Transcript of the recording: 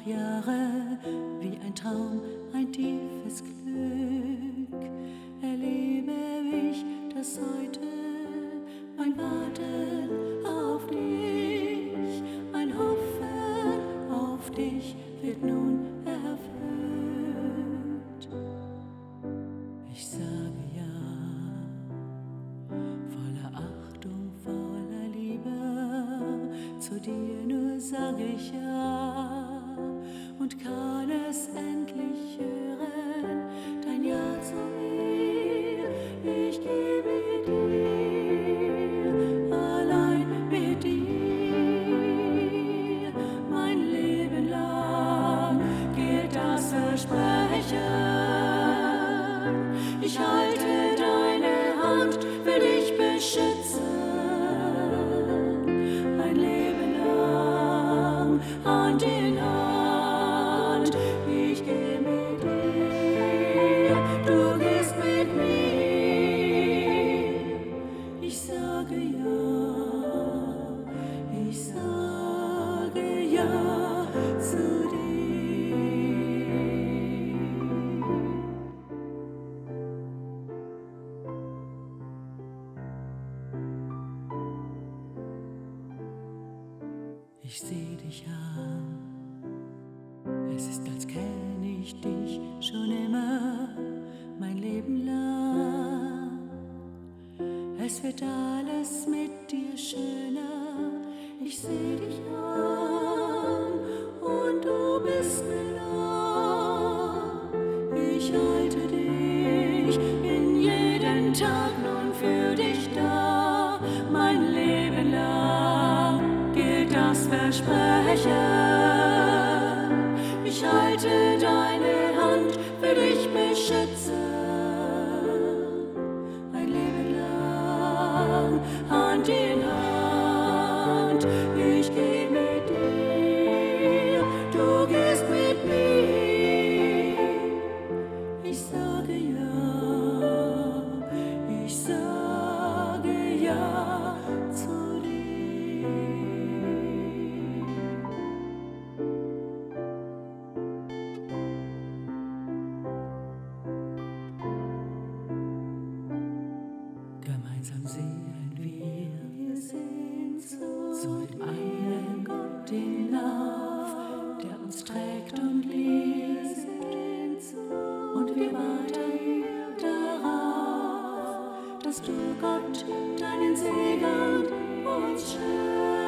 auch Jahre wie ein Traum, ein tiefes Glück. Erlebe ich das heute, mein Warten auf dich, mein Hoffen auf dich wird nun erfüllt. Ich sage ja, voller Achtung, voller Liebe, zu dir nur sage ich ja es endlich hören, dein Ja zu mir. Ich gebe dir, allein mit dir, mein Leben lang gilt das Versprechen. Ich halte deine Hand, will dich beschützen, ein Leben lang, Hand in Hand. Ich seh dich an, es ist, als kenn ich dich schon immer, mein Leben lang. Es wird alles mit dir schöner, ich seh dich an Versprechen. Ich halte deine Hand, will dich beschützen, dass du Gott deinen Segen uns schenkst,